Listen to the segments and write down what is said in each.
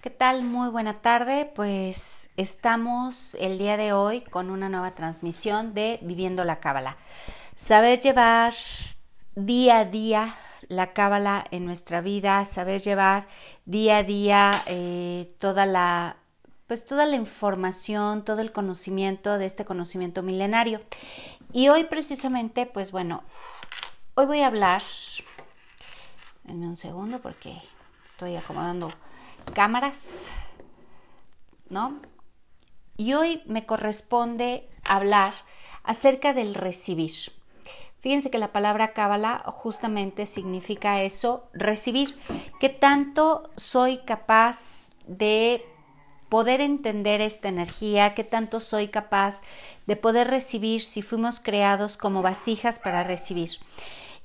¿qué tal? Muy buena tarde. Pues estamos el día de hoy con una nueva transmisión de Viviendo la Cábala. Saber llevar día a día la cábala en nuestra vida, saber llevar día a día eh, toda la pues toda la información, todo el conocimiento de este conocimiento milenario. Y hoy precisamente, pues bueno, hoy voy a hablar, denme un segundo porque estoy acomodando cámaras, ¿no? Y hoy me corresponde hablar acerca del recibir. Fíjense que la palabra cábala justamente significa eso, recibir. ¿Qué tanto soy capaz de poder entender esta energía? ¿Qué tanto soy capaz de poder recibir si fuimos creados como vasijas para recibir?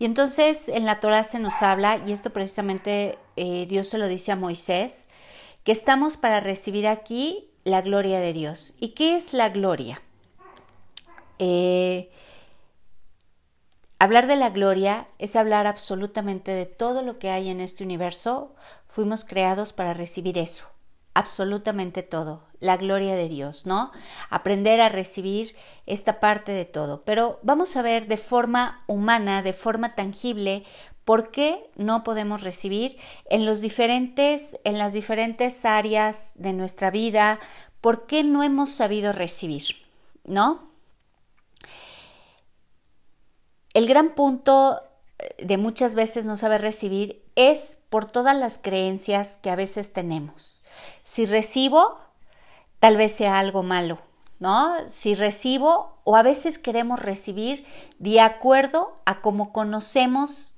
Y entonces en la Torah se nos habla, y esto precisamente eh, Dios se lo dice a Moisés, que estamos para recibir aquí la gloria de Dios. ¿Y qué es la gloria? Eh, hablar de la gloria es hablar absolutamente de todo lo que hay en este universo. Fuimos creados para recibir eso, absolutamente todo, la gloria de Dios, ¿no? Aprender a recibir esta parte de todo. Pero vamos a ver de forma humana, de forma tangible, ¿Por qué no podemos recibir en los diferentes en las diferentes áreas de nuestra vida? ¿Por qué no hemos sabido recibir? ¿No? El gran punto eh, de muchas veces no saber recibir es por todas las creencias que a veces tenemos. Si recibo, tal vez sea algo malo, ¿no? Si recibo o a veces queremos recibir de acuerdo a cómo conocemos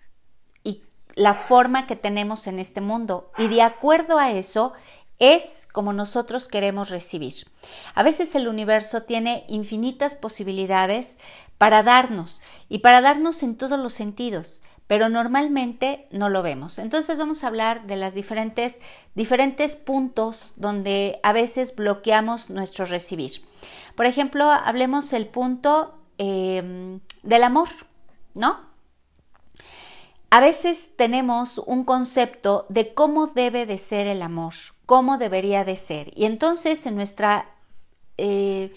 la forma que tenemos en este mundo y de acuerdo a eso es como nosotros queremos recibir. A veces el universo tiene infinitas posibilidades para darnos y para darnos en todos los sentidos, pero normalmente no lo vemos. Entonces vamos a hablar de las diferentes, diferentes puntos donde a veces bloqueamos nuestro recibir. Por ejemplo, hablemos el punto eh, del amor, ¿no? A veces tenemos un concepto de cómo debe de ser el amor, cómo debería de ser. Y entonces en nuestra eh,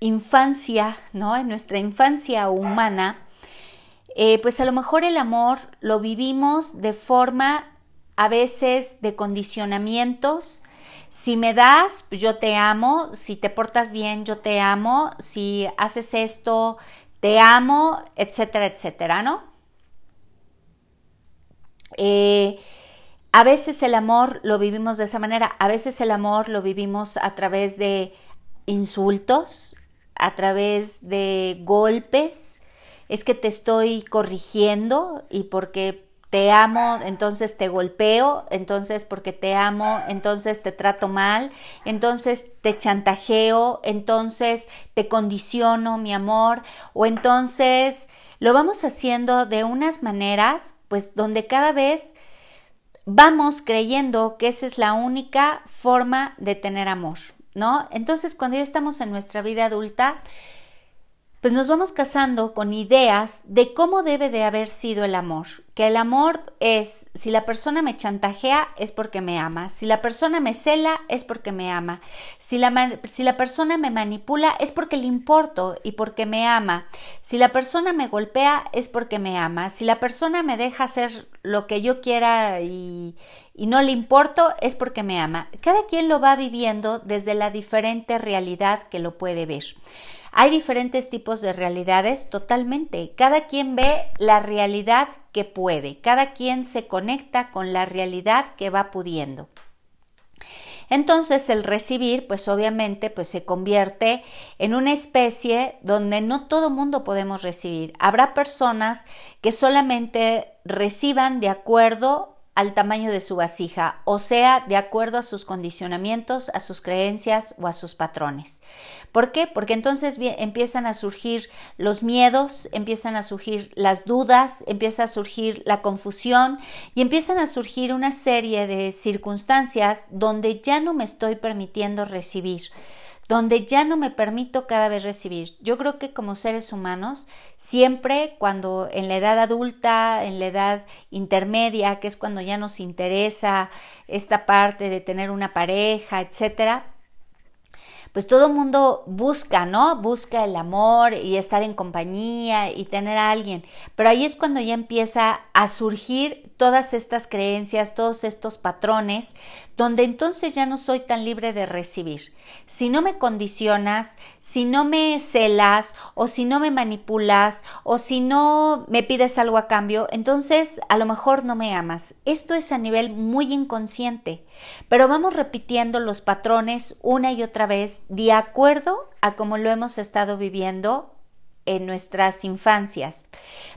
infancia, ¿no? En nuestra infancia humana, eh, pues a lo mejor el amor lo vivimos de forma a veces de condicionamientos. Si me das, pues yo te amo. Si te portas bien, yo te amo. Si haces esto, te amo, etcétera, etcétera, ¿no? Eh, a veces el amor lo vivimos de esa manera, a veces el amor lo vivimos a través de insultos, a través de golpes, es que te estoy corrigiendo y porque te amo, entonces te golpeo, entonces porque te amo, entonces te trato mal, entonces te chantajeo, entonces te condiciono mi amor, o entonces lo vamos haciendo de unas maneras pues donde cada vez vamos creyendo que esa es la única forma de tener amor, ¿no? Entonces, cuando ya estamos en nuestra vida adulta, pues nos vamos casando con ideas de cómo debe de haber sido el amor. Que el amor es, si la persona me chantajea, es porque me ama. Si la persona me cela, es porque me ama. Si la, si la persona me manipula, es porque le importo y porque me ama. Si la persona me golpea, es porque me ama. Si la persona me deja hacer lo que yo quiera y, y no le importo, es porque me ama. Cada quien lo va viviendo desde la diferente realidad que lo puede ver. Hay diferentes tipos de realidades totalmente. Cada quien ve la realidad que puede. Cada quien se conecta con la realidad que va pudiendo. Entonces el recibir, pues obviamente, pues se convierte en una especie donde no todo mundo podemos recibir. Habrá personas que solamente reciban de acuerdo al tamaño de su vasija, o sea, de acuerdo a sus condicionamientos, a sus creencias o a sus patrones. ¿Por qué? Porque entonces empiezan a surgir los miedos, empiezan a surgir las dudas, empieza a surgir la confusión y empiezan a surgir una serie de circunstancias donde ya no me estoy permitiendo recibir donde ya no me permito cada vez recibir. Yo creo que como seres humanos, siempre cuando en la edad adulta, en la edad intermedia, que es cuando ya nos interesa esta parte de tener una pareja, etcétera, pues todo mundo busca, ¿no? Busca el amor y estar en compañía y tener a alguien. Pero ahí es cuando ya empieza a surgir todas estas creencias, todos estos patrones, donde entonces ya no soy tan libre de recibir. Si no me condicionas, si no me celas o si no me manipulas o si no me pides algo a cambio, entonces a lo mejor no me amas. Esto es a nivel muy inconsciente, pero vamos repitiendo los patrones una y otra vez de acuerdo a como lo hemos estado viviendo en nuestras infancias.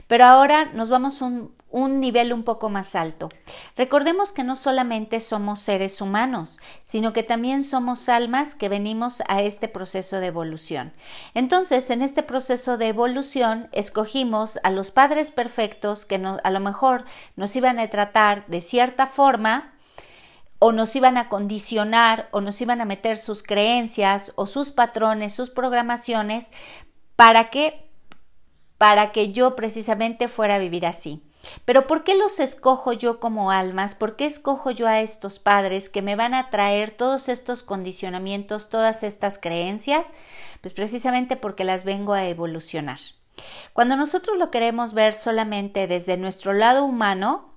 Pero ahora nos vamos un, un nivel un poco más alto. Recordemos que no solamente somos seres humanos, sino que también somos almas que venimos a este proceso de evolución. Entonces, en este proceso de evolución, escogimos a los padres perfectos que a lo mejor nos iban a tratar de cierta forma, o nos iban a condicionar o nos iban a meter sus creencias o sus patrones, sus programaciones, para que para que yo precisamente fuera a vivir así. Pero ¿por qué los escojo yo como almas? ¿Por qué escojo yo a estos padres que me van a traer todos estos condicionamientos, todas estas creencias? Pues precisamente porque las vengo a evolucionar. Cuando nosotros lo queremos ver solamente desde nuestro lado humano,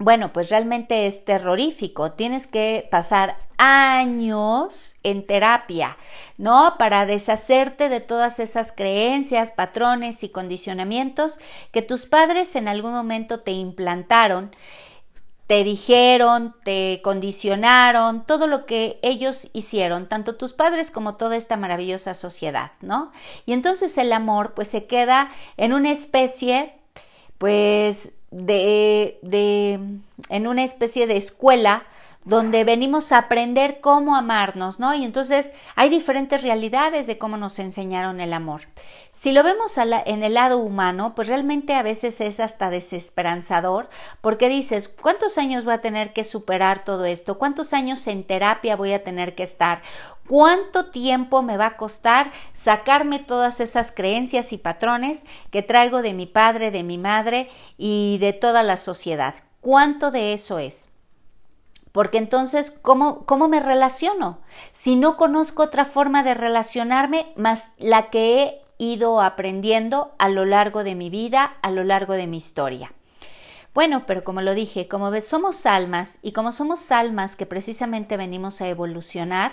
bueno, pues realmente es terrorífico. Tienes que pasar años en terapia, ¿no? Para deshacerte de todas esas creencias, patrones y condicionamientos que tus padres en algún momento te implantaron, te dijeron, te condicionaron, todo lo que ellos hicieron, tanto tus padres como toda esta maravillosa sociedad, ¿no? Y entonces el amor pues se queda en una especie pues de, de, en una especie de escuela donde venimos a aprender cómo amarnos, ¿no? Y entonces hay diferentes realidades de cómo nos enseñaron el amor. Si lo vemos en el lado humano, pues realmente a veces es hasta desesperanzador, porque dices, ¿cuántos años voy a tener que superar todo esto? ¿Cuántos años en terapia voy a tener que estar? ¿Cuánto tiempo me va a costar sacarme todas esas creencias y patrones que traigo de mi padre, de mi madre y de toda la sociedad? ¿Cuánto de eso es? Porque entonces, ¿cómo, ¿cómo me relaciono? Si no conozco otra forma de relacionarme más la que he ido aprendiendo a lo largo de mi vida, a lo largo de mi historia. Bueno, pero como lo dije, como ves, somos almas y como somos almas que precisamente venimos a evolucionar,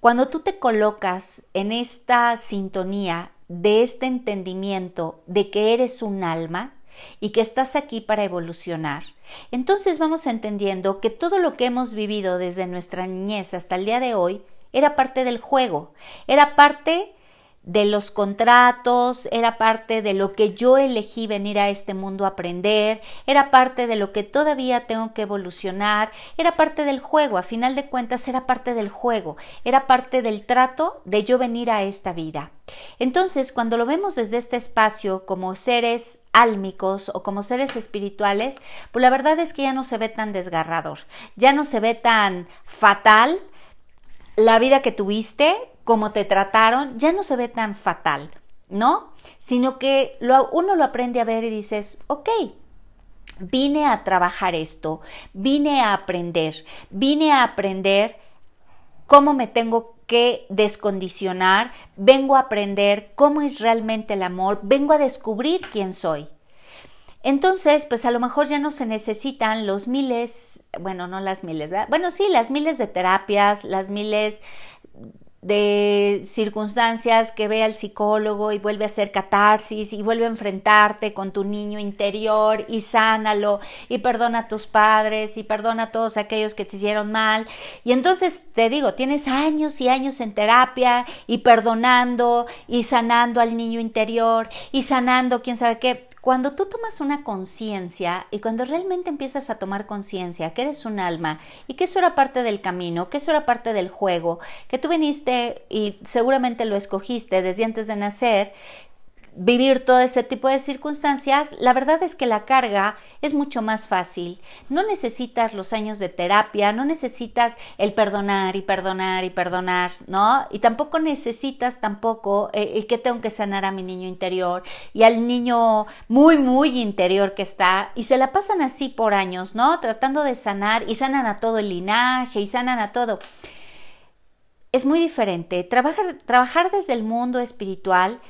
cuando tú te colocas en esta sintonía de este entendimiento de que eres un alma, y que estás aquí para evolucionar, entonces vamos entendiendo que todo lo que hemos vivido desde nuestra niñez hasta el día de hoy era parte del juego, era parte de los contratos, era parte de lo que yo elegí venir a este mundo a aprender, era parte de lo que todavía tengo que evolucionar, era parte del juego, a final de cuentas era parte del juego, era parte del trato de yo venir a esta vida. Entonces, cuando lo vemos desde este espacio como seres álmicos o como seres espirituales, pues la verdad es que ya no se ve tan desgarrador, ya no se ve tan fatal la vida que tuviste, como te trataron, ya no se ve tan fatal, ¿no? Sino que uno lo aprende a ver y dices, ok, vine a trabajar esto, vine a aprender, vine a aprender cómo me tengo que descondicionar, vengo a aprender cómo es realmente el amor, vengo a descubrir quién soy. Entonces, pues a lo mejor ya no se necesitan los miles, bueno, no las miles, ¿verdad? bueno, sí, las miles de terapias, las miles de circunstancias que ve al psicólogo y vuelve a hacer catarsis y vuelve a enfrentarte con tu niño interior y sánalo y perdona a tus padres y perdona a todos aquellos que te hicieron mal. Y entonces te digo, tienes años y años en terapia y perdonando y sanando al niño interior y sanando quién sabe qué cuando tú tomas una conciencia y cuando realmente empiezas a tomar conciencia que eres un alma y que eso era parte del camino, que eso era parte del juego, que tú viniste y seguramente lo escogiste desde antes de nacer, vivir todo ese tipo de circunstancias, la verdad es que la carga es mucho más fácil. No necesitas los años de terapia, no necesitas el perdonar y perdonar y perdonar, ¿no? Y tampoco necesitas tampoco eh, el que tengo que sanar a mi niño interior y al niño muy, muy interior que está y se la pasan así por años, ¿no? Tratando de sanar y sanan a todo el linaje y sanan a todo. Es muy diferente. Trabajar, trabajar desde el mundo espiritual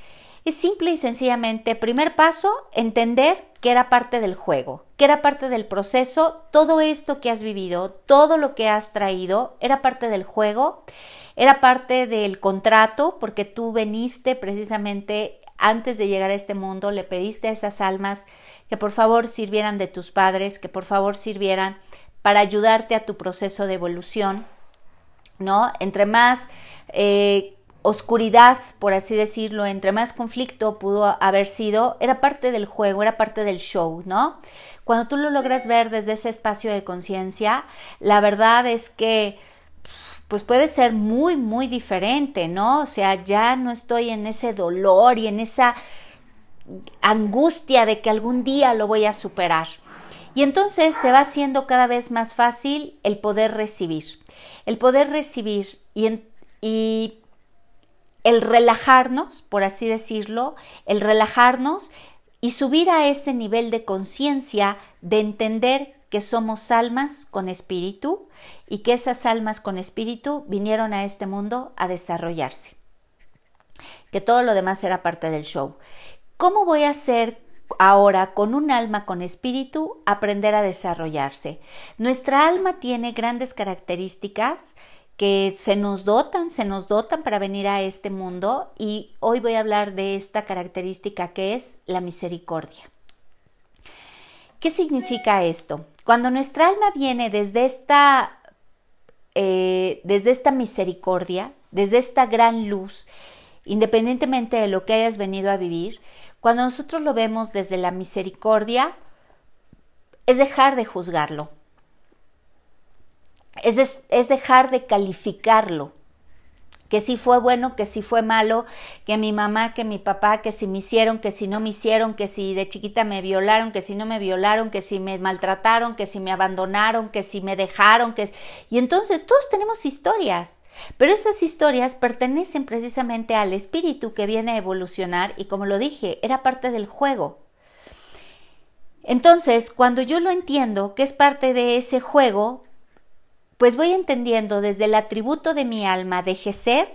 es simple y sencillamente, primer paso, entender que era parte del juego, que era parte del proceso, todo esto que has vivido, todo lo que has traído, era parte del juego, era parte del contrato, porque tú veniste precisamente antes de llegar a este mundo, le pediste a esas almas que por favor sirvieran de tus padres, que por favor sirvieran para ayudarte a tu proceso de evolución, ¿no? Entre más eh, oscuridad, por así decirlo, entre más conflicto pudo haber sido, era parte del juego, era parte del show, ¿no? Cuando tú lo logras ver desde ese espacio de conciencia, la verdad es que pues puede ser muy, muy diferente, ¿no? O sea, ya no estoy en ese dolor y en esa angustia de que algún día lo voy a superar. Y entonces se va haciendo cada vez más fácil el poder recibir. El poder recibir y, y el relajarnos, por así decirlo, el relajarnos y subir a ese nivel de conciencia de entender que somos almas con espíritu y que esas almas con espíritu vinieron a este mundo a desarrollarse. Que todo lo demás era parte del show. ¿Cómo voy a hacer ahora con un alma con espíritu aprender a desarrollarse? Nuestra alma tiene grandes características que se nos dotan, se nos dotan para venir a este mundo y hoy voy a hablar de esta característica que es la misericordia. ¿Qué significa esto? Cuando nuestra alma viene desde esta, eh, desde esta misericordia, desde esta gran luz, independientemente de lo que hayas venido a vivir, cuando nosotros lo vemos desde la misericordia, es dejar de juzgarlo, es, dejar de calificarlo, que si fue bueno, que si fue malo, que mi mamá, que mi papá, que si me hicieron, que si no me hicieron, que si de chiquita me violaron, que si no me violaron, que si me maltrataron, que si me abandonaron, que si me dejaron, que y entonces todos tenemos historias, pero esas historias pertenecen precisamente al espíritu que viene a evolucionar y como lo dije, era parte del juego. Entonces, cuando yo lo entiendo, que es parte de ese juego, pues voy entendiendo desde el atributo de mi alma de Gesed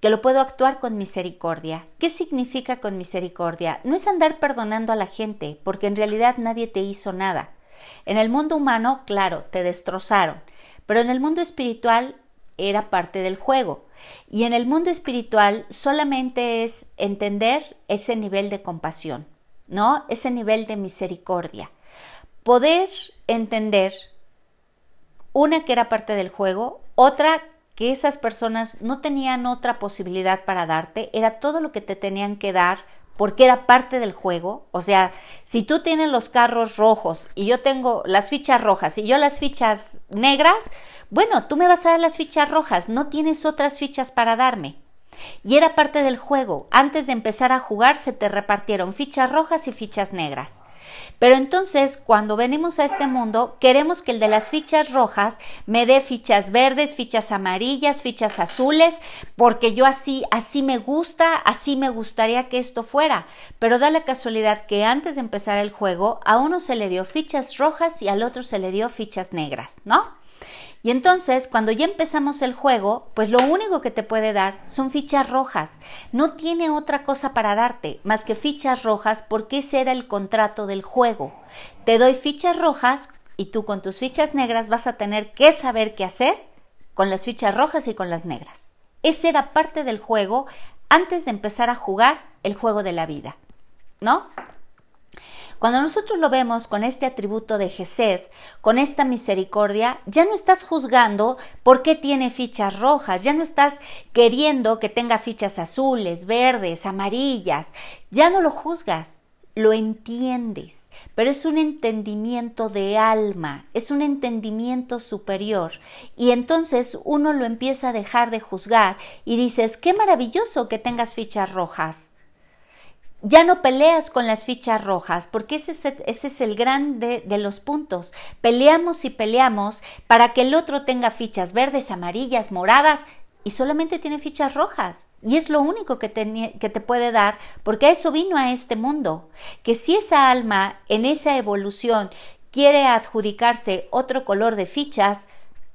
que lo puedo actuar con misericordia. ¿Qué significa con misericordia? No es andar perdonando a la gente, porque en realidad nadie te hizo nada. En el mundo humano, claro, te destrozaron, pero en el mundo espiritual era parte del juego. Y en el mundo espiritual solamente es entender ese nivel de compasión, ¿no? Ese nivel de misericordia. Poder entender una que era parte del juego, otra que esas personas no tenían otra posibilidad para darte, era todo lo que te tenían que dar porque era parte del juego. O sea, si tú tienes los carros rojos y yo tengo las fichas rojas y yo las fichas negras, bueno, tú me vas a dar las fichas rojas, no tienes otras fichas para darme. Y era parte del juego. Antes de empezar a jugar se te repartieron fichas rojas y fichas negras. Pero entonces, cuando venimos a este mundo, queremos que el de las fichas rojas me dé fichas verdes, fichas amarillas, fichas azules, porque yo así, así me gusta, así me gustaría que esto fuera. Pero da la casualidad que antes de empezar el juego, a uno se le dio fichas rojas y al otro se le dio fichas negras, ¿no? Y entonces, cuando ya empezamos el juego, pues lo único que te puede dar son fichas rojas. No tiene otra cosa para darte más que fichas rojas porque ese era el contrato del juego. Te doy fichas rojas y tú con tus fichas negras vas a tener que saber qué hacer con las fichas rojas y con las negras. Ese era parte del juego antes de empezar a jugar el juego de la vida. ¿No? Cuando nosotros lo vemos con este atributo de Gesed, con esta misericordia, ya no estás juzgando por qué tiene fichas rojas, ya no estás queriendo que tenga fichas azules, verdes, amarillas, ya no lo juzgas, lo entiendes, pero es un entendimiento de alma, es un entendimiento superior. Y entonces uno lo empieza a dejar de juzgar y dices, qué maravilloso que tengas fichas rojas. Ya no peleas con las fichas rojas, porque ese es, ese es el gran de, los puntos. Peleamos y peleamos para que el otro tenga fichas verdes, amarillas, moradas, y solamente tiene fichas rojas. Y es lo único que te, que te puede dar, porque eso vino a este mundo. Que si esa alma en esa evolución quiere adjudicarse otro color de fichas,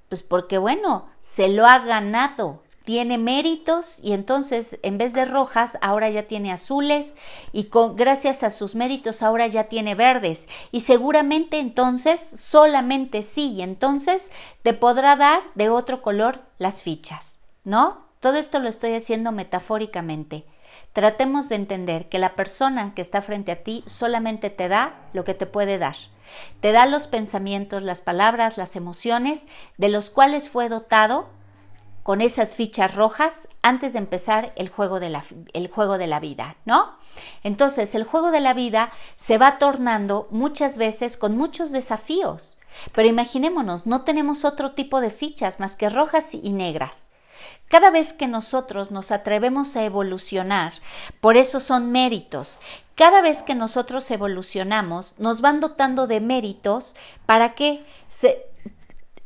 pues porque bueno, se lo ha ganado, tiene méritos y entonces en vez de rojas ahora ya tiene azules y con gracias a sus méritos ahora ya tiene verdes y seguramente entonces solamente sí y entonces te podrá dar de otro color las fichas, ¿no? Todo esto lo estoy haciendo metafóricamente. Tratemos de entender que la persona que está frente a ti solamente te da lo que te puede dar. Te da los pensamientos, las palabras, las emociones de los cuales fue dotado con esas fichas rojas antes de empezar el juego de la, el juego de la vida, ¿no? Entonces, el juego de la vida se va tornando muchas veces con muchos desafíos. Pero imaginémonos, no tenemos otro tipo de fichas más que rojas y negras. Cada vez que nosotros nos atrevemos a evolucionar, por eso son méritos. Cada vez que nosotros evolucionamos, nos van dotando de méritos para que se,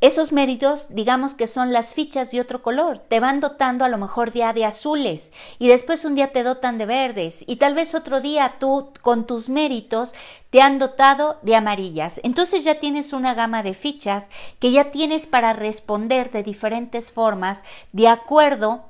esos méritos, digamos que son las fichas de otro color, te van dotando a lo mejor día de azules y después un día te dotan de verdes y tal vez otro día tú con tus méritos te han dotado de amarillas. Entonces ya tienes una gama de fichas que ya tienes para responder de diferentes formas de acuerdo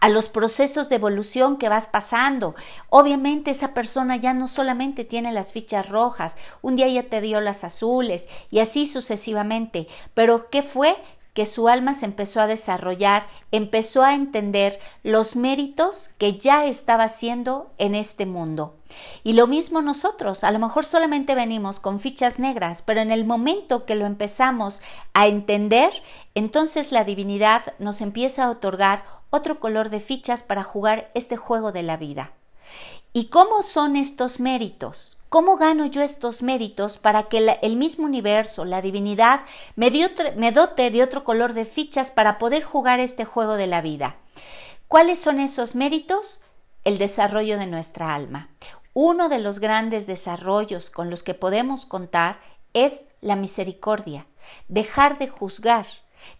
a los procesos de evolución que vas pasando. Obviamente esa persona ya no solamente tiene las fichas rojas, un día ya te dio las azules y así sucesivamente. Pero ¿qué fue? que su alma se empezó a desarrollar, empezó a entender los méritos que ya estaba haciendo en este mundo. Y lo mismo nosotros, a lo mejor solamente venimos con fichas negras, pero en el momento que lo empezamos a entender, entonces la divinidad nos empieza a otorgar otro color de fichas para jugar este juego de la vida. ¿Y cómo son estos méritos? ¿Cómo gano yo estos méritos para que el mismo universo, la divinidad, me, me dote de otro color de fichas para poder jugar este juego de la vida? ¿Cuáles son esos méritos? El desarrollo de nuestra alma. Uno de los grandes desarrollos con los que podemos contar es la misericordia, dejar de juzgar,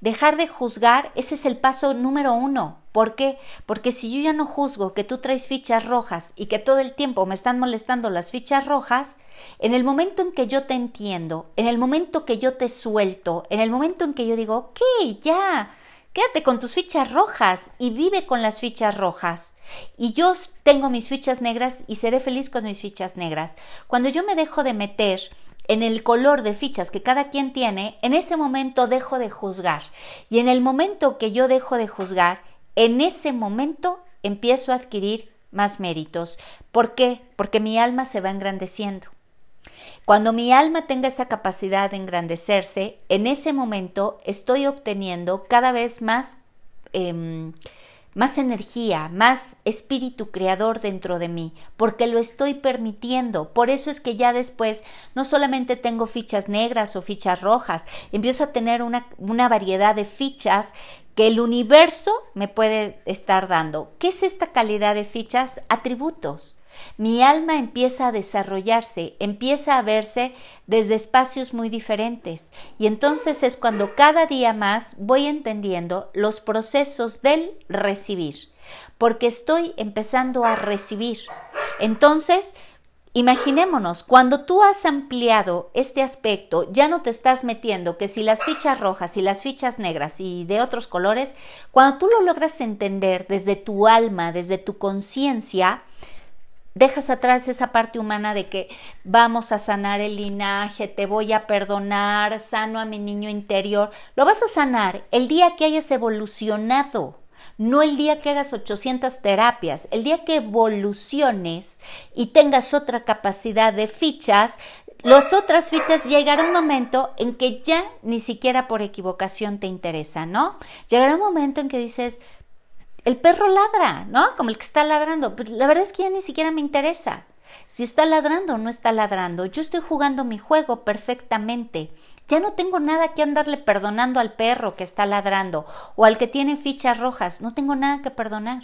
Dejar de juzgar, ese es el paso número uno. ¿Por qué? Porque si yo ya no juzgo que tú traes fichas rojas y que todo el tiempo me están molestando las fichas rojas, en el momento en que yo te entiendo, en el momento que yo te suelto, en el momento en que yo digo, ok, ya, quédate con tus fichas rojas y vive con las fichas rojas. Y yo tengo mis fichas negras y seré feliz con mis fichas negras. Cuando yo me dejo de meter en el color de fichas que cada quien tiene, en ese momento dejo de juzgar. Y en el momento que yo dejo de juzgar, en ese momento empiezo a adquirir más méritos. ¿Por qué? Porque mi alma se va engrandeciendo. Cuando mi alma tenga esa capacidad de engrandecerse, en ese momento estoy obteniendo cada vez más em, más energía, más espíritu creador dentro de mí, porque lo estoy permitiendo. Por eso es que ya después no solamente tengo fichas negras o fichas rojas, empiezo a tener una, una variedad de fichas que el universo me puede estar dando. ¿Qué es esta calidad de fichas? Atributos. Mi alma empieza a desarrollarse, empieza a verse desde espacios muy diferentes y entonces es cuando cada día más voy entendiendo los procesos del recibir, porque estoy empezando a recibir. Entonces, Imaginémonos, cuando tú has ampliado este aspecto, ya no te estás metiendo que si las fichas rojas y las fichas negras y de otros colores, cuando tú lo logras entender desde tu alma, desde tu conciencia, dejas atrás esa parte humana de que vamos a sanar el linaje, te voy a perdonar, sano a mi niño interior. Lo vas a sanar el día que hayas evolucionado, no el día que hagas 800 terapias, el día que evoluciones y tengas otra capacidad de fichas, las otras fichas llegará un momento en que ya ni siquiera por equivocación te interesa, ¿no? Llegará un momento en que dices, el perro ladra, ¿no? Como el que está ladrando. Pero la verdad es que ya ni siquiera me interesa. Si está ladrando o no está ladrando, yo estoy jugando mi juego perfectamente. Ya no tengo nada que andarle perdonando al perro que está ladrando o al que tiene fichas rojas. No tengo nada que perdonar.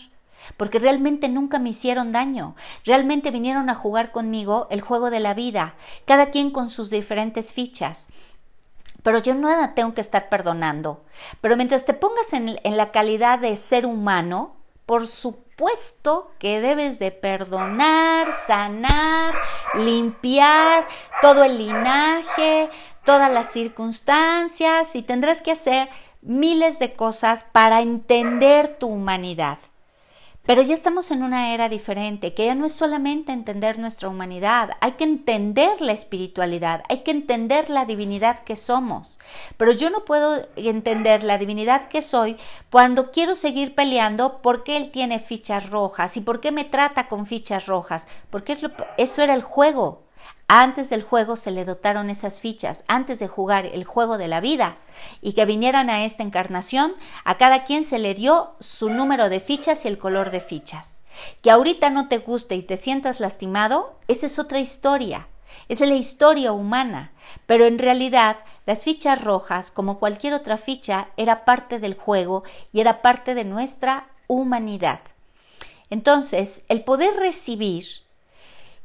porque realmente nunca me hicieron daño, realmente vinieron a jugar conmigo el juego de la vida, cada quien con sus diferentes fichas. Pero yo nada tengo que estar perdonando. Pero mientras te pongas en, en la calidad de ser humano, por supuesto que debes de perdonar, sanar, limpiar todo el linaje, todas las circunstancias y tendrás que hacer miles de cosas para entender tu humanidad. Pero ya estamos en una era diferente, que ya no es solamente entender nuestra humanidad, hay que entender la espiritualidad, hay que entender la divinidad que somos. Pero yo no puedo entender la divinidad que soy cuando quiero seguir peleando por qué él tiene fichas rojas y por qué me trata con fichas rojas, porque eso era el juego. Antes del juego se le dotaron esas fichas, antes de jugar el juego de la vida y que vinieran a esta encarnación, a cada quien se le dio su número de fichas y el color de fichas. Que ahorita no te guste y te sientas lastimado, esa es otra historia. Es la historia humana, pero en realidad las fichas rojas, como cualquier otra ficha, era parte del juego y era parte de nuestra humanidad. Entonces, el poder recibir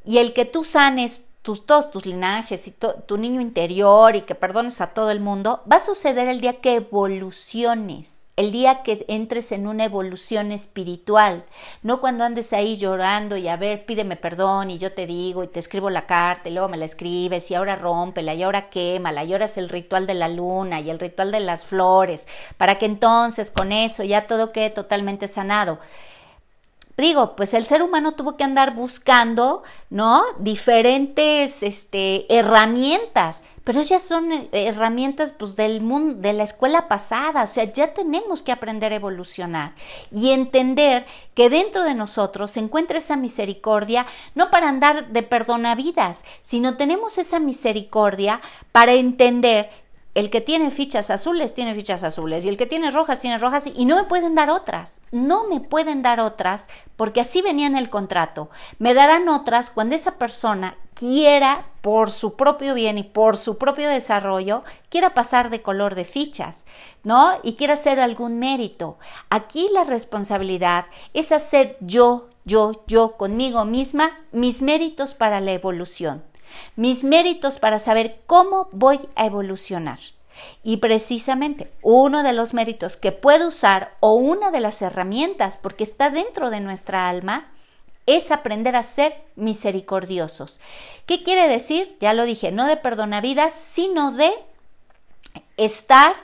y el que tú sanes tus, todos tus linajes y tu niño interior y que perdones a todo el mundo, va a suceder el día que evoluciones, el día que entres en una evolución espiritual, no cuando andes ahí llorando y a ver, pídeme perdón y yo te digo y te escribo la carta y luego me la escribes y ahora rómpela y ahora quémala y ahora es el ritual de la luna y el ritual de las flores, para que entonces con eso ya todo quede totalmente sanado digo, pues el ser humano tuvo que andar buscando, ¿no? Diferentes este, herramientas, pero ya son eh, herramientas pues del mundo, de la escuela pasada, o sea, ya tenemos que aprender a evolucionar y entender que dentro de nosotros se encuentra esa misericordia, no para andar de perdonavidas, sino tenemos esa misericordia para entender el que tiene fichas azules tiene fichas azules y el que tiene rojas tiene rojas y no me pueden dar otras, no me pueden dar otras porque así venía en el contrato. Me darán otras cuando esa persona quiera por su propio bien y por su propio desarrollo, quiera pasar de color de fichas, ¿no? Y quiera hacer algún mérito. Aquí la responsabilidad es hacer yo, yo, yo conmigo misma mis méritos para la evolución mis méritos para saber cómo voy a evolucionar. Y precisamente uno de los méritos que puedo usar o una de las herramientas, porque está dentro de nuestra alma, es aprender a ser misericordiosos. ¿Qué quiere decir? Ya lo dije, no de perdonavidas, sino de estar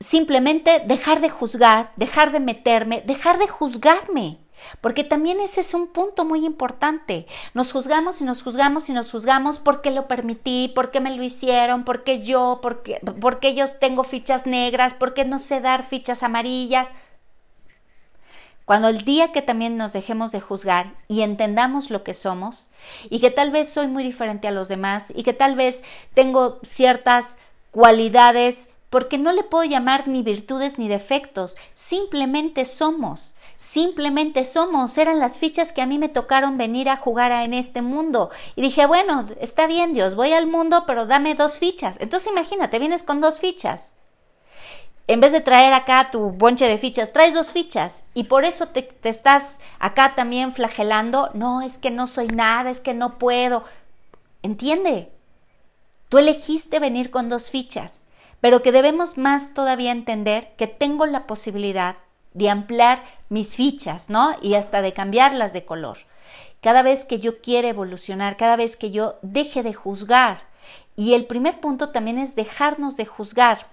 simplemente dejar de juzgar, dejar de meterme, dejar de juzgarme. Porque también ese es un punto muy importante. Nos juzgamos y nos juzgamos y nos juzgamos porque lo permití, porque me lo hicieron, porque yo, porque, porque yo tengo fichas negras, porque no sé dar fichas amarillas. Cuando el día que también nos dejemos de juzgar y entendamos lo que somos y que tal vez soy muy diferente a los demás y que tal vez tengo ciertas cualidades porque no le puedo llamar ni virtudes ni defectos, simplemente somos, simplemente somos, eran las fichas que a mí me tocaron venir a jugar en este mundo. Y dije, bueno, está bien Dios, voy al mundo, pero dame dos fichas. Entonces imagínate, vienes con dos fichas. En vez de traer acá tu bonche de fichas, traes dos fichas y por eso te, te estás acá también flagelando. No, es que no soy nada, es que no puedo. Entiende, tú elegiste venir con dos fichas pero que debemos más todavía entender que tengo la posibilidad de ampliar mis fichas, ¿no? Y hasta de cambiarlas de color. Cada vez que yo quiera evolucionar, cada vez que yo deje de juzgar. Y el primer punto también es dejarnos de juzgar,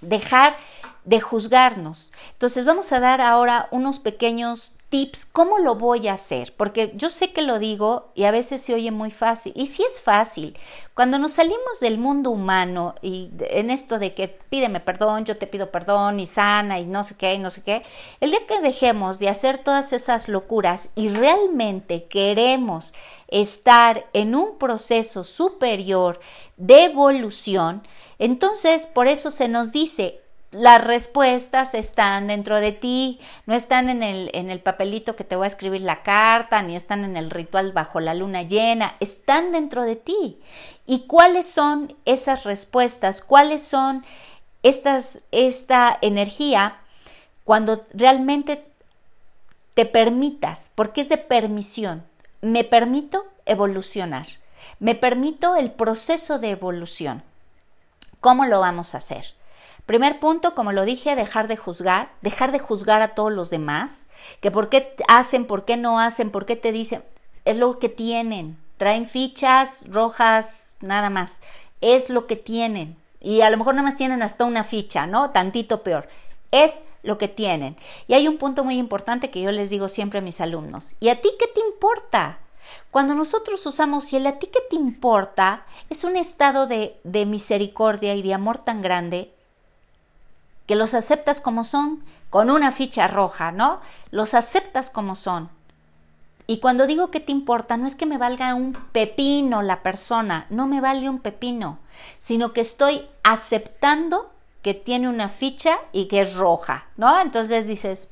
dejar de juzgarnos. Entonces vamos a dar ahora unos pequeños tips, ¿cómo lo voy a hacer? Porque yo sé que lo digo y a veces se oye muy fácil. Y sí es fácil. Cuando nos salimos del mundo humano y en esto de que pídeme perdón, yo te pido perdón y sana y no sé qué y no sé qué, el día que dejemos de hacer todas esas locuras y realmente queremos estar en un proceso superior de evolución, entonces por eso se nos dice, las respuestas están dentro de ti, no están en el, en el papelito que te voy a escribir la carta, ni están en el ritual bajo la luna llena, están dentro de ti. ¿Y cuáles son esas respuestas? ¿Cuáles son estas, esta energía cuando realmente te permitas, porque es de permisión. Me permito evolucionar. Me permito el proceso de evolución. ¿Cómo lo vamos a hacer? Primer punto, como lo dije, dejar de juzgar, dejar de juzgar a todos los demás, que por qué hacen, por qué no hacen, por qué te dicen, es lo que tienen, traen fichas rojas, nada más, es lo que tienen, y a lo mejor nada más tienen hasta una ficha, ¿no? Tantito peor, es lo que tienen. Y hay un punto muy importante que yo les digo siempre a mis alumnos, ¿y a ti qué te importa? Cuando nosotros usamos y el a ti que te importa es un estado de, de misericordia y de amor tan grande que los aceptas como son, con una ficha roja, ¿no? Los aceptas como son. Y cuando digo que te importa, no es que me valga un pepino la persona, no me vale un pepino, sino que estoy aceptando que tiene una ficha y que es roja, ¿no? Entonces dices,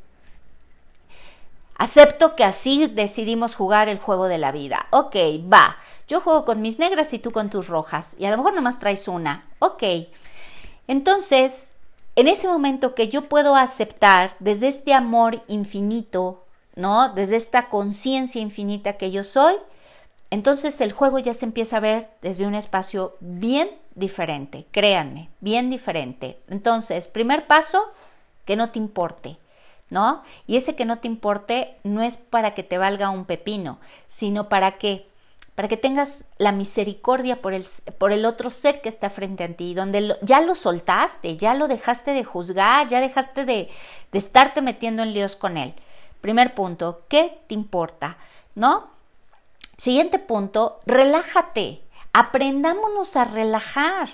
Acepto que así decidimos jugar el juego de la vida. Ok, va. Yo juego con mis negras y tú con tus rojas. Y a lo mejor nomás traes una. Ok. Entonces, en ese momento que yo puedo aceptar desde este amor infinito, ¿no? Desde esta conciencia infinita que yo soy, entonces el juego ya se empieza a ver desde un espacio bien diferente, créanme, bien diferente. Entonces, primer paso, que no te importe. ¿no? Y ese que no te importe no es para que te valga un pepino, sino para que para que tengas la misericordia por el, por el otro ser que está frente a ti, donde ya lo soltaste, ya lo dejaste de juzgar, ya dejaste de, de estarte metiendo en líos con él. Primer punto, ¿qué te importa? ¿No? Siguiente punto, relájate. Aprendámonos a relajar.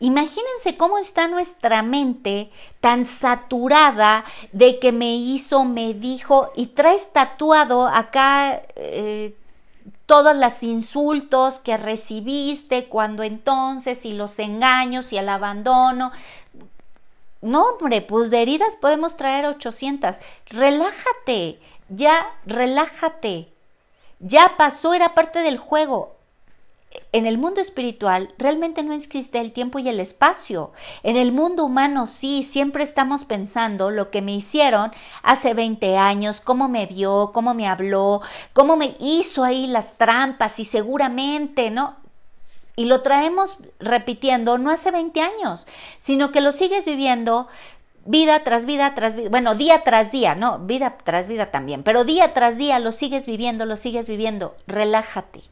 Imagínense cómo está nuestra mente tan saturada de que me hizo, me dijo y traes tatuado acá eh, todos los insultos que recibiste cuando entonces y los engaños y el abandono. No, hombre, pues de heridas podemos traer 800. Relájate, ya, relájate. Ya pasó, era parte del juego en el mundo espiritual realmente no existe el tiempo y el espacio. En el mundo humano sí, siempre estamos pensando lo que me hicieron hace 20 años, cómo me vio, cómo me habló, cómo me hizo ahí las trampas y seguramente, ¿no? Y lo traemos repitiendo no hace 20 años, sino que lo sigues viviendo vida tras vida tras vida, bueno, día tras día, no, vida tras vida también, pero día tras día lo sigues viviendo, lo sigues viviendo. Relájate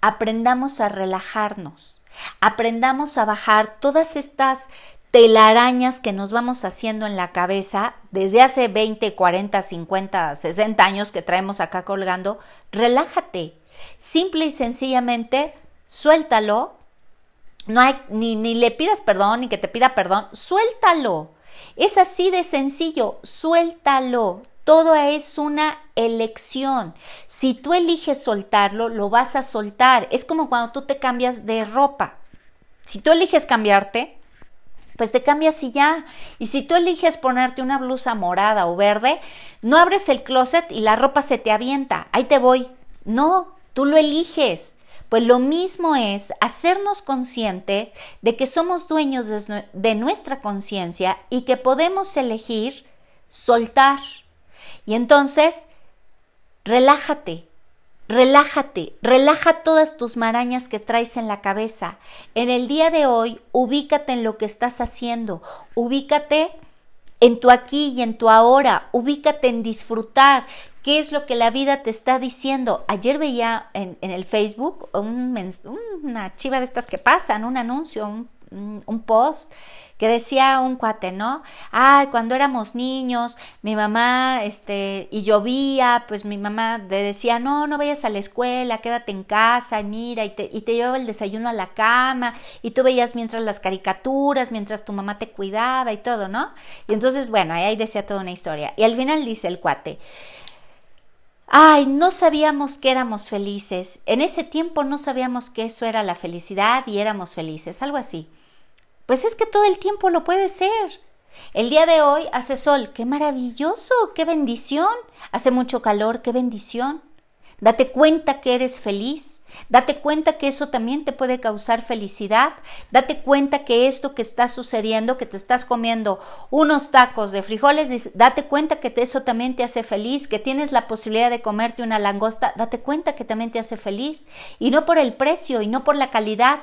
aprendamos a relajarnos, aprendamos a bajar todas estas telarañas que nos vamos haciendo en la cabeza desde hace 20, 40, 50, 60 años que traemos acá colgando, relájate. Simple y sencillamente, suéltalo. No hay, ni, ni le pidas perdón, ni que te pida perdón, suéltalo. Es así de sencillo, suéltalo. Todo es una elección. Si tú eliges soltarlo, lo vas a soltar. Es como cuando tú te cambias de ropa. Si tú eliges cambiarte, pues te cambias y ya. Y si tú eliges ponerte una blusa morada o verde, no abres el closet y la ropa se te avienta. Ahí te voy. No, tú lo eliges. Pues lo mismo es hacernos consciente de que somos dueños de nuestra conciencia y que podemos elegir soltar. Y entonces, relájate, relájate, relaja todas tus marañas que traes en la cabeza. En el día de hoy, ubícate en lo que estás haciendo, ubícate en tu aquí y en tu ahora, ubícate en disfrutar. ¿Qué es lo que la vida te está diciendo? Ayer veía en, el Facebook una chiva de estas que pasan, un anuncio, un, un post que decía un cuate, ¿no? Ay, cuando éramos niños, mi mamá, este, y llovía, pues mi mamá decía, no, no vayas a la escuela, quédate en casa, y mira, y te, y te llevaba el desayuno a la cama, y tú veías mientras las caricaturas, mientras tu mamá te cuidaba y todo, ¿no? Y entonces, bueno, ahí decía toda una historia. Y al final dice el cuate, Ay, no sabíamos que éramos felices. En ese tiempo no sabíamos que eso era la felicidad y éramos felices, algo así. Pues es que todo el tiempo lo puede ser. El día de hoy hace sol, qué maravilloso, qué bendición. Hace mucho calor, qué bendición. Date cuenta que eres feliz. Date cuenta que eso también te puede causar felicidad. Date cuenta que esto que está sucediendo, que te estás comiendo unos tacos de frijoles, date cuenta que eso también te hace feliz, que tienes la posibilidad de comerte una langosta, date cuenta que también te hace feliz. Y no por el precio y no por la calidad,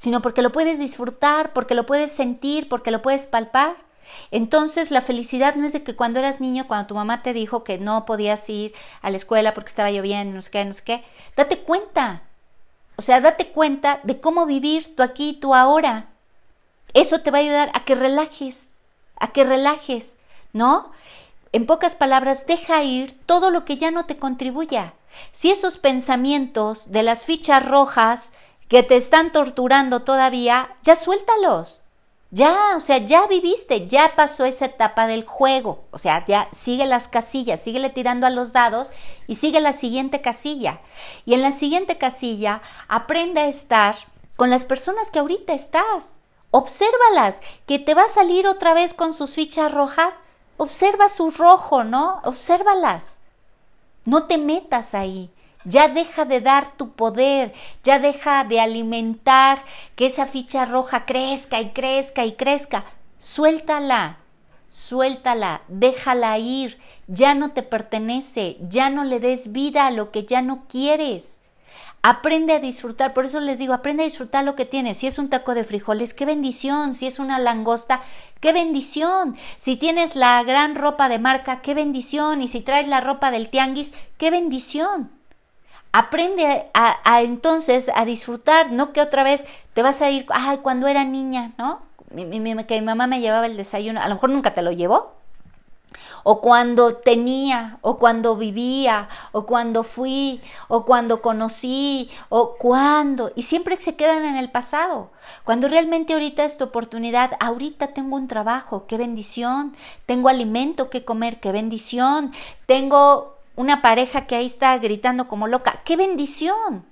sino porque lo puedes disfrutar, porque lo puedes sentir, porque lo puedes palpar. Entonces la felicidad no es de que cuando eras niño, cuando tu mamá te dijo que no podías ir a la escuela porque estaba lloviendo, no sé qué, no sé qué, date cuenta. O sea, date cuenta de cómo vivir tú aquí, tú ahora. Eso te va a ayudar a que relajes, a que relajes, ¿no? En pocas palabras, deja ir todo lo que ya no te contribuya. Si esos pensamientos de las fichas rojas que te están torturando todavía, ya suéltalos. Ya, o sea, ya viviste, ya pasó esa etapa del juego. O sea, ya sigue las casillas, síguele tirando a los dados y sigue la siguiente casilla. Y en la siguiente casilla, aprende a estar con las personas que ahorita estás. Obsérvalas, que te va a salir otra vez con sus fichas rojas. Observa su rojo, ¿no? Obsérvalas. No te metas ahí. Ya deja de dar tu poder, ya deja de alimentar que esa ficha roja crezca y crezca y crezca. Suéltala, suéltala, déjala ir, ya no te pertenece, ya no le des vida a lo que ya no quieres. Aprende a disfrutar, por eso les digo, aprende a disfrutar lo que tienes. Si es un taco de frijoles, qué bendición. Si es una langosta, qué bendición. Si tienes la gran ropa de marca, qué bendición. Y si traes la ropa del tianguis, qué bendición. Aprende a, entonces a disfrutar, no que otra vez te vas a ir, ay, cuando era niña, ¿no? que mi mamá me llevaba el desayuno, a lo mejor nunca te lo llevó, o cuando tenía, o cuando vivía, o cuando fui, o cuando conocí, o cuando, y siempre se quedan en el pasado. Cuando realmente ahorita es tu oportunidad, ahorita tengo un trabajo, qué bendición, tengo alimento que comer, qué bendición, tengo una pareja que ahí está gritando como loca. ¡Qué bendición!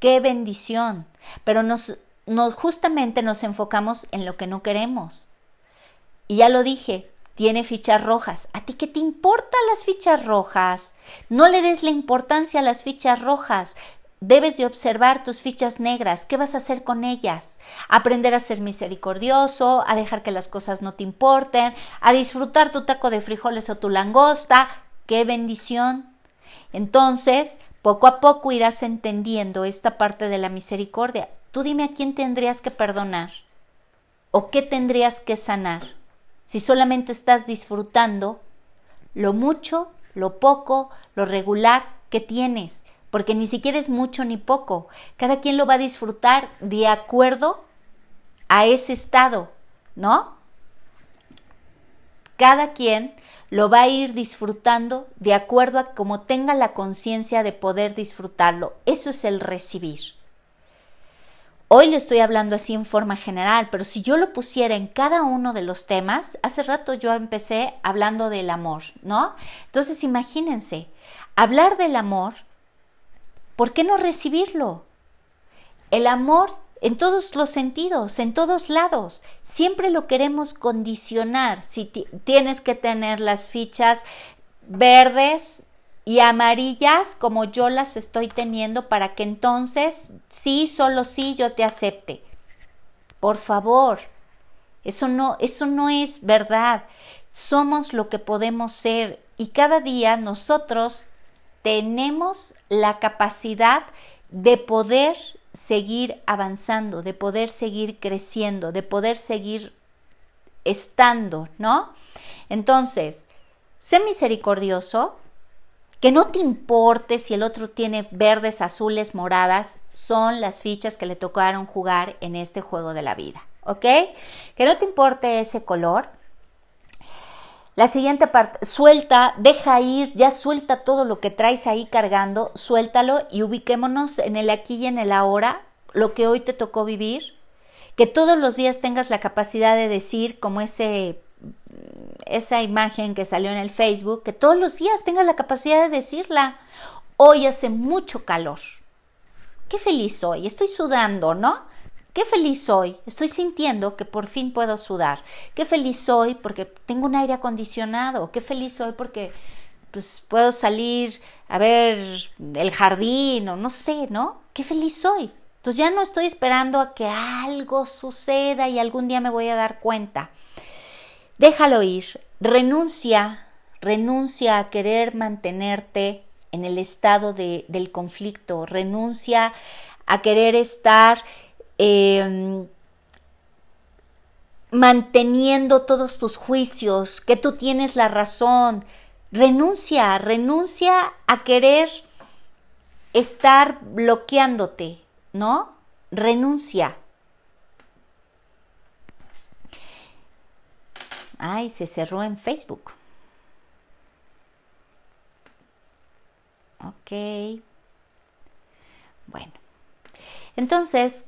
¡Qué bendición! Pero nos, nos justamente nos enfocamos en lo que no queremos. Y ya lo dije, tiene fichas rojas. ¿A ti qué te importan las fichas rojas? No le des la importancia a las fichas rojas. Debes de observar tus fichas negras. ¿Qué vas a hacer con ellas? Aprender a ser misericordioso, a dejar que las cosas no te importen, a disfrutar tu taco de frijoles o tu langosta, qué bendición. Entonces, poco a poco irás entendiendo esta parte de la misericordia. Tú dime a quién tendrías que perdonar o qué tendrías que sanar si solamente estás disfrutando lo mucho, lo poco, lo regular que tienes, porque ni siquiera es mucho ni poco. Cada quien lo va a disfrutar de acuerdo a ese estado, ¿no? Cada quien lo va a ir disfrutando de acuerdo a como tenga la conciencia de poder disfrutarlo. Eso es el recibir. Hoy le estoy hablando así en forma general, pero si yo lo pusiera en cada uno de los temas, hace rato yo empecé hablando del amor, ¿no? Entonces imagínense, hablar del amor, ¿por qué no recibirlo? El amor en todos los sentidos, en todos lados. Siempre lo queremos condicionar. Si tienes que tener las fichas verdes y amarillas como yo las estoy teniendo para que entonces sí, solo sí yo te acepte. Por favor, eso no, eso no es verdad. Somos lo que podemos ser y cada día nosotros tenemos la capacidad de poder seguir avanzando, de poder seguir creciendo, de poder seguir estando, ¿no? Entonces, sé misericordioso, que no te importe si el otro tiene verdes, azules, moradas, son las fichas que le tocaron jugar en este juego de la vida, ¿ok? Que no te importe ese color, la siguiente parte, suelta, deja ir, ya suelta todo lo que traes ahí cargando, suéltalo y ubiquémonos en el aquí y en el ahora, lo que hoy te tocó vivir, que todos los días tengas la capacidad de decir, como ese esa imagen que salió en el Facebook, que todos los días tengas la capacidad de decirla. Hoy hace mucho calor. Qué feliz soy, estoy sudando, ¿no? Qué feliz soy, estoy sintiendo que por fin puedo sudar. Qué feliz soy porque tengo un aire acondicionado. Qué feliz soy porque pues puedo salir a ver el jardín o no sé, ¿no? Qué feliz soy. Entonces ya no estoy esperando a que algo suceda y algún día me voy a dar cuenta. Déjalo ir, renuncia, renuncia a querer mantenerte en el estado del conflicto, renuncia a querer estar em, manteniendo todos tus juicios, que tú tienes la razón. Renuncia, renuncia a querer estar bloqueándote, ¿no? Renuncia. Ay, se cerró en Facebook. Ok. Bueno. Entonces,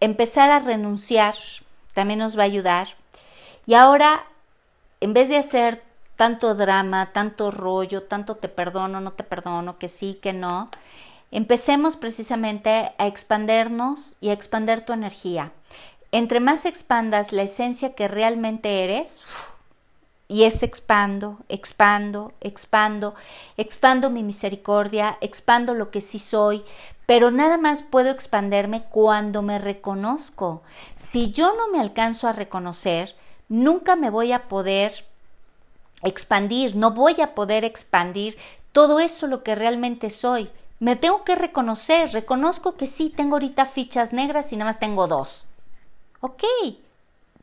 empezar a renunciar también nos va a ayudar. Y ahora, en vez de hacer tanto drama, tanto rollo, tanto te perdono, no te perdono, que sí, que no, empecemos precisamente a expandernos y a expander tu energía. Entre más expandas la esencia que realmente eres, y es expando, expando, expando, expando mi misericordia, expando lo que sí soy, pero nada más puedo expanderme cuando me reconozco. Si yo no me alcanzo a reconocer, nunca me voy a poder expandir, no voy a poder expandir todo eso lo que realmente soy. Me tengo que reconocer, reconozco que sí, tengo ahorita fichas negras y nada más tengo dos. Ok,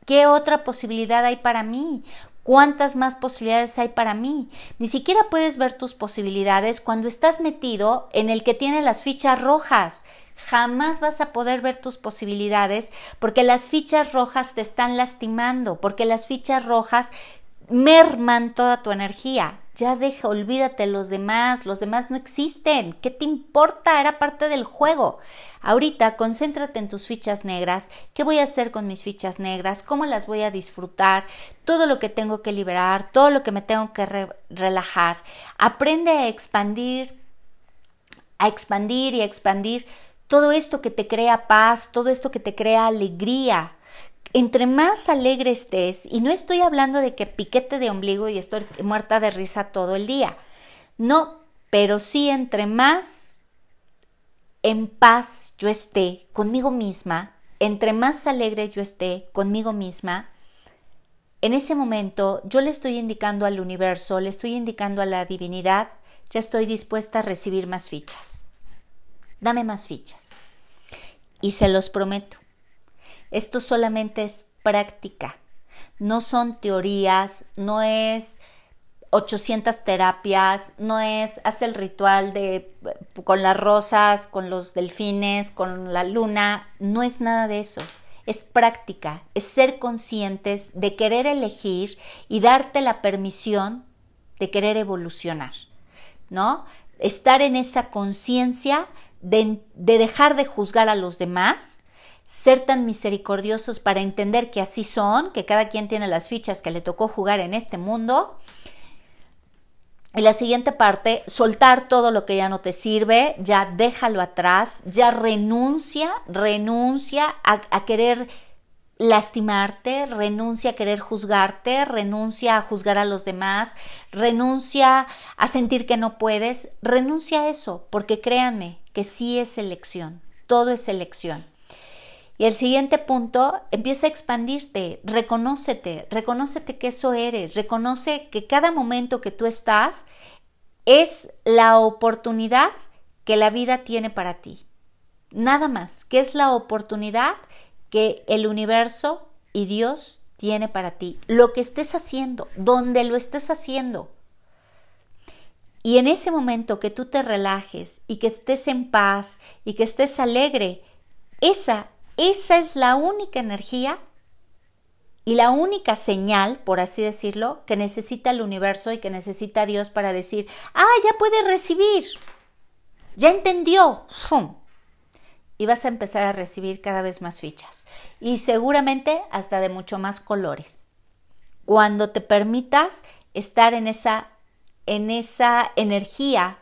¿qué otra posibilidad hay para mí? ¿Cuántas más posibilidades hay para mí? Ni siquiera puedes ver tus posibilidades cuando estás metido en el que tiene las fichas rojas. Jamás vas a poder ver tus posibilidades porque las fichas rojas te están lastimando, porque las fichas rojas merman toda tu energía. Ya deja, olvídate los demás, los demás no existen. ¿Qué te importa? Era parte del juego. Ahorita concéntrate en tus fichas negras. ¿Qué voy a hacer con mis fichas negras? ¿Cómo las voy a disfrutar? Todo lo que tengo que liberar, todo lo que me tengo que relajar. Aprende a expandir, a expandir y a expandir todo esto que te crea paz, todo esto que te crea alegría entre más alegre estés, y no estoy hablando de que piquete de ombligo y estoy muerta de risa todo el día, no, pero sí entre más en paz yo esté conmigo misma, entre más alegre yo esté conmigo misma, en ese momento yo le estoy indicando al universo, le estoy indicando a la divinidad, ya estoy dispuesta a recibir más fichas. Dame más fichas. Y se los prometo. Esto solamente es práctica, no son teorías, no es 800 terapias, no es haz el ritual de con las rosas, con los delfines, con la luna, no es nada de eso. Es práctica, es ser conscientes de querer elegir y darte la permisión de querer evolucionar, ¿no? Estar en esa conciencia de, de dejar de juzgar a los demás ser tan misericordiosos para entender que así son, que cada quien tiene las fichas que le tocó jugar en este mundo. Y la siguiente parte, soltar todo lo que ya no te sirve, ya déjalo atrás, ya renuncia, renuncia a, querer lastimarte, renuncia a querer juzgarte, renuncia a juzgar a los demás, renuncia a sentir que no puedes, renuncia a eso, porque créanme que sí es elección, todo es elección. Y el siguiente punto, empieza a expandirte, reconócete, reconócete que eso eres, reconoce que cada momento que tú estás es la oportunidad que la vida tiene para ti. Nada más, que es la oportunidad que el universo y Dios tiene para ti. Lo que estés haciendo, donde lo estés haciendo. Y en ese momento que tú te relajes y que estés en paz y que estés alegre, esa esa es la única energía y la única señal, por así decirlo, que necesita el universo y que necesita Dios para decir, ah, ya puede recibir, ya entendió. Y vas a empezar a recibir cada vez más fichas y seguramente hasta de mucho más colores. Cuando te permitas estar en esa, en esa energía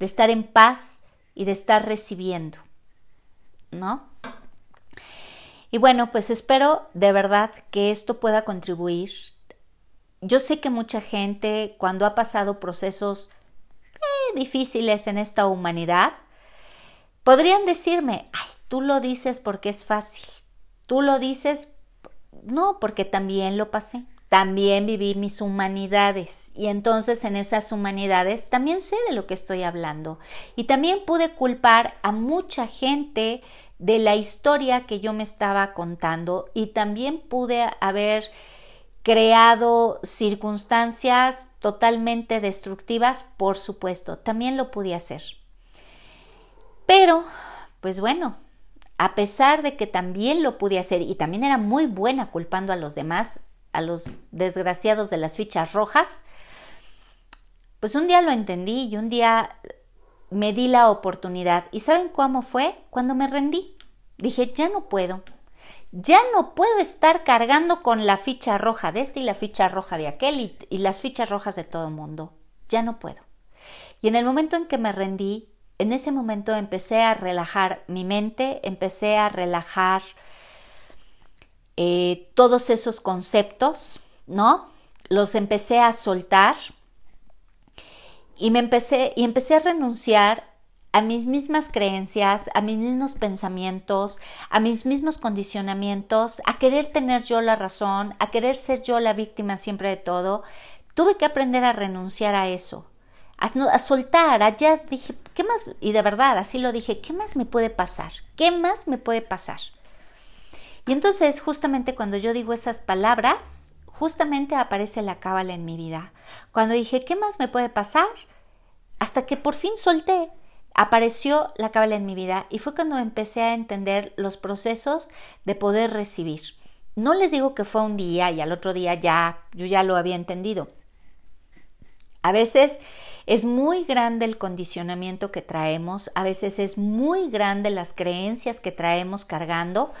de estar en paz y de estar recibiendo, ¿no? Y bueno, pues espero de verdad que esto pueda contribuir. yo sé que mucha gente cuando ha pasado procesos eh, difíciles en esta humanidad, podrían decirme, ay, tú lo dices porque es fácil, tú lo dices, no, porque también lo pasé, también viví mis humanidades. Y entonces en esas humanidades también sé de lo que estoy hablando. Y también pude culpar a mucha gente de la historia que yo me estaba contando y también pude haber creado circunstancias totalmente destructivas, por supuesto, también lo pude hacer. Pero, pues bueno, a pesar de que también lo pude hacer y también era muy buena culpando a los demás, a los desgraciados de las fichas rojas, pues un día lo entendí y un día me di la oportunidad. ¿Y saben cómo fue? Cuando me rendí. Dije, ya no puedo. Ya no puedo estar cargando con la ficha roja de este y la ficha roja de aquel y, las fichas rojas de todo el mundo. Ya no puedo. Y en el momento en que me rendí, en ese momento empecé a relajar mi mente, empecé a relajar eh, todos esos conceptos, ¿no? Los empecé a soltar y me empecé y empecé a renunciar a mis mismas creencias, a mis mismos pensamientos, a mis mismos condicionamientos, a querer tener yo la razón, a querer ser yo la víctima siempre de todo. Tuve que aprender a renunciar a eso, a, soltar. Allá dije, ¿qué más? Y de verdad, así lo dije, ¿qué más me puede pasar? ¿Qué más me puede pasar? Y entonces, justamente cuando yo digo esas palabras, justamente aparece la cábala en mi vida. Cuando dije, ¿qué más me puede pasar? Hasta que por fin solté, apareció la cábala en mi vida y fue cuando empecé a entender los procesos de poder recibir. No les digo que fue un día y al otro día ya yo ya lo había entendido. A veces es muy grande el condicionamiento que traemos, a veces es muy grande las creencias que traemos cargando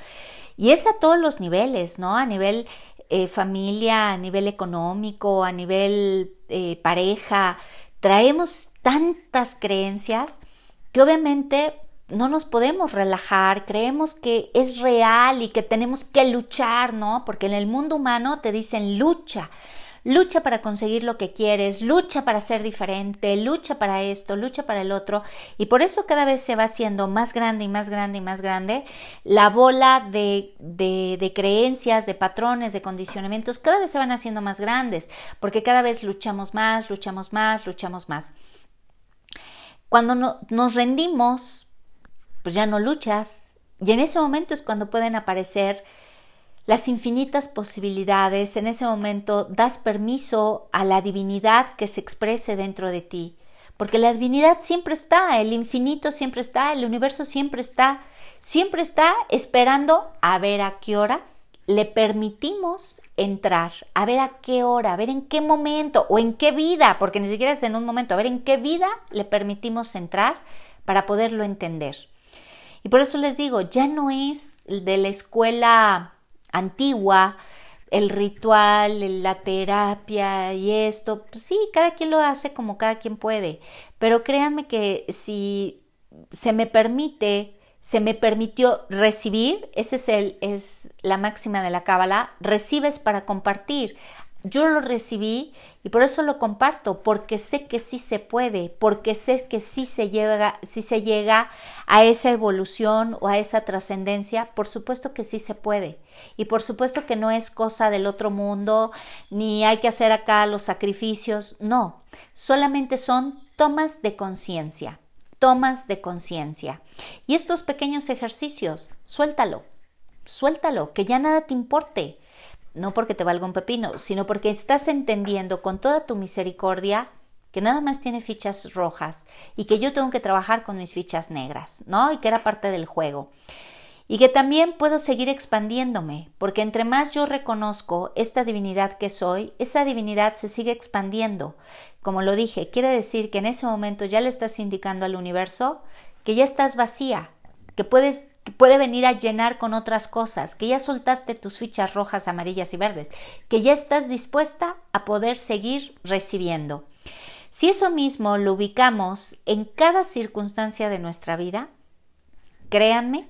y es a todos los niveles, ¿no? A nivel eh, familia, a nivel económico, a nivel eh, pareja. Traemos tantas creencias que obviamente no nos podemos relajar, creemos que es real y que tenemos que luchar, ¿no? Porque en el mundo humano te dicen lucha, lucha para conseguir lo que quieres, lucha para ser diferente, lucha para esto, lucha para el otro. Y por eso cada vez se va haciendo más grande y más grande y más grande la bola de, de, creencias, de patrones, de condicionamientos, cada vez se van haciendo más grandes, porque cada vez luchamos más, luchamos más, luchamos más. Cuando nos rendimos, pues ya no luchas. Y en ese momento es cuando pueden aparecer las infinitas posibilidades, en ese momento das permiso a la divinidad que se exprese dentro de ti, porque la divinidad siempre está, el infinito siempre está, el universo siempre está, siempre está esperando a ver a qué horas le permitimos entrar, a ver a qué hora, a ver en qué momento o en qué vida, porque ni siquiera es en un momento, a ver en qué vida le permitimos entrar para poderlo entender. Y por eso les digo, ya no es de la escuela antigua, el ritual, la terapia y esto, pues sí, cada quien lo hace como cada quien puede, pero créanme que si se me permite, se me permitió recibir, esa es, el, es la máxima de la cábala, recibes para compartir. Yo lo recibí y por eso lo comparto, porque sé que sí se puede, porque sé que sí se llega, sí se llega a esa evolución o a esa trascendencia, por supuesto que sí se puede. Y por supuesto que no es cosa del otro mundo, ni hay que hacer acá los sacrificios, no, solamente son tomas de conciencia, tomas de conciencia. Y estos pequeños ejercicios, suéltalo, suéltalo, que ya nada te importe no porque te valga un pepino, sino porque estás entendiendo con toda tu misericordia que nada más tiene fichas rojas y que yo tengo que trabajar con mis fichas negras, ¿no? Y que era parte del juego. Y que también puedo seguir expandiéndome, porque entre más yo reconozco esta divinidad que soy, esa divinidad se sigue expandiendo. Como lo dije, quiere decir que en ese momento ya le estás indicando al universo que ya estás vacía, que puedes puede venir a llenar con otras cosas, que ya soltaste tus fichas rojas, amarillas y verdes, que ya estás dispuesta a poder seguir recibiendo. Si eso mismo lo ubicamos en cada circunstancia de nuestra vida, créanme,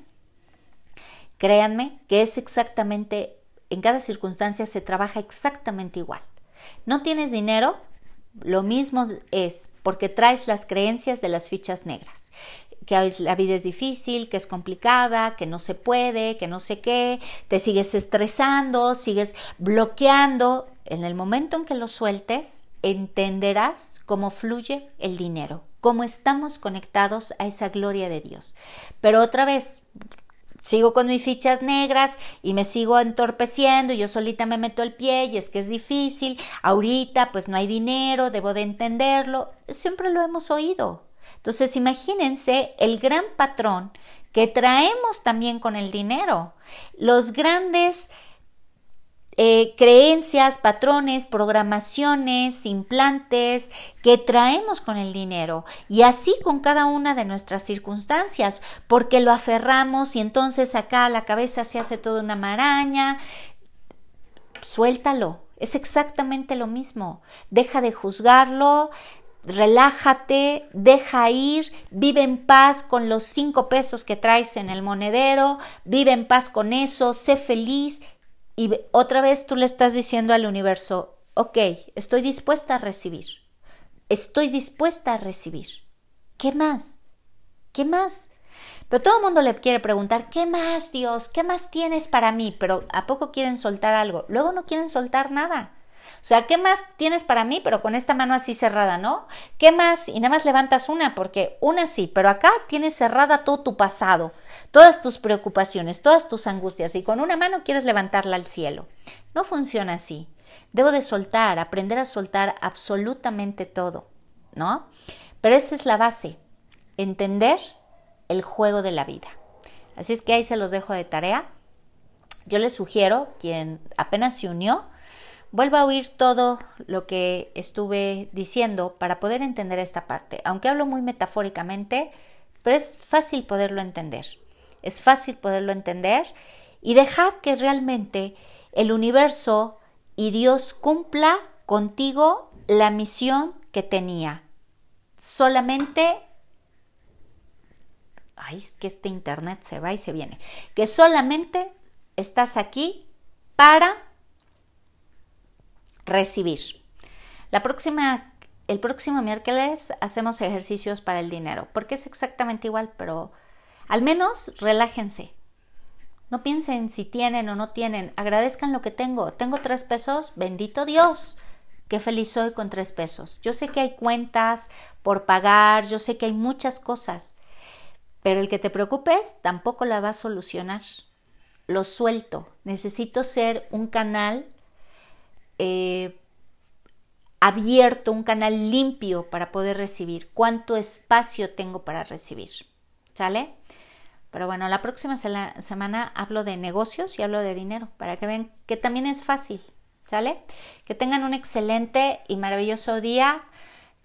créanme que es exactamente, en cada circunstancia se trabaja exactamente igual. ¿No tienes dinero? Lo mismo es porque traes las creencias de las fichas negras que la vida es difícil, que es complicada, que no se puede, que no sé qué, te sigues estresando, sigues bloqueando. En el momento en que lo sueltes, entenderás cómo fluye el dinero, cómo estamos conectados a esa gloria de Dios. Pero otra vez, sigo con mis fichas negras y me sigo entorpeciendo y yo solita me meto el pie y es que es difícil, ahorita pues no hay dinero, debo de entenderlo, siempre lo hemos oído. Entonces imagínense el gran patrón que traemos también con el dinero, los grandes eh, creencias, patrones, programaciones, implantes que traemos con el dinero y así con cada una de nuestras circunstancias, porque lo aferramos y entonces acá la cabeza se hace toda una maraña. Suéltalo, es exactamente lo mismo. Deja de juzgarlo, relájate, deja ir, vive en paz con los cinco pesos que traes en el monedero, vive en paz con eso, sé feliz y otra vez tú le estás diciendo al universo, ok, estoy dispuesta a recibir, estoy dispuesta a recibir. ¿Qué más? ¿Qué más? Pero todo el mundo le quiere preguntar, ¿qué más, Dios? ¿Qué más tienes para mí? Pero ¿a poco quieren soltar algo? Luego no quieren soltar nada. O sea, ¿qué más tienes para mí? Pero con esta mano así cerrada, ¿no? ¿Qué más? Y nada más levantas una, porque una sí, pero acá tienes cerrada todo tu pasado, todas tus preocupaciones, todas tus angustias, y con una mano quieres levantarla al cielo. No funciona así. Debo de soltar, aprender a soltar absolutamente todo, ¿no? Pero esa es la base, entender el juego de la vida. Así es que ahí se los dejo de tarea. Yo les sugiero, quien apenas se unió, Vuelva a oír todo lo que estuve diciendo para poder entender esta parte. Aunque hablo muy metafóricamente, pero es fácil poderlo entender. Es fácil poderlo entender y dejar que realmente el universo y Dios cumpla contigo la misión que tenía. Solamente ay, es que este internet se va y se viene. Que solamente estás aquí para recibir. La próxima, el próximo miércoles hacemos ejercicios para el dinero, porque es exactamente igual, pero al menos relájense. No piensen si tienen o no tienen, agradezcan lo que tengo. Tengo tres pesos, bendito Dios. Qué feliz soy con tres pesos. Yo sé que hay cuentas por pagar, yo sé que hay muchas cosas, pero el que te preocupes tampoco la va a solucionar. Lo suelto. Necesito ser un canal eh, abierto, un canal limpio para poder recibir, cuánto espacio tengo para recibir. ¿Sale? Pero bueno, la próxima semana hablo de negocios y hablo de dinero para que vean que también es fácil. ¿Sale? Que tengan un excelente y maravilloso día.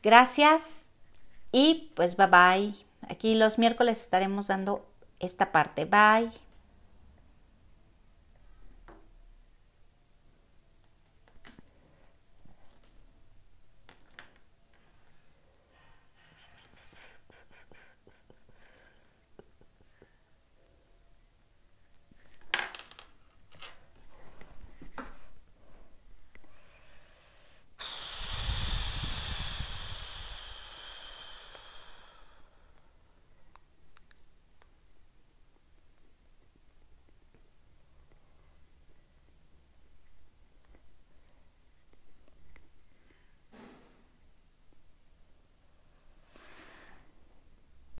Gracias y pues bye bye. Aquí los miércoles estaremos dando esta parte. Bye.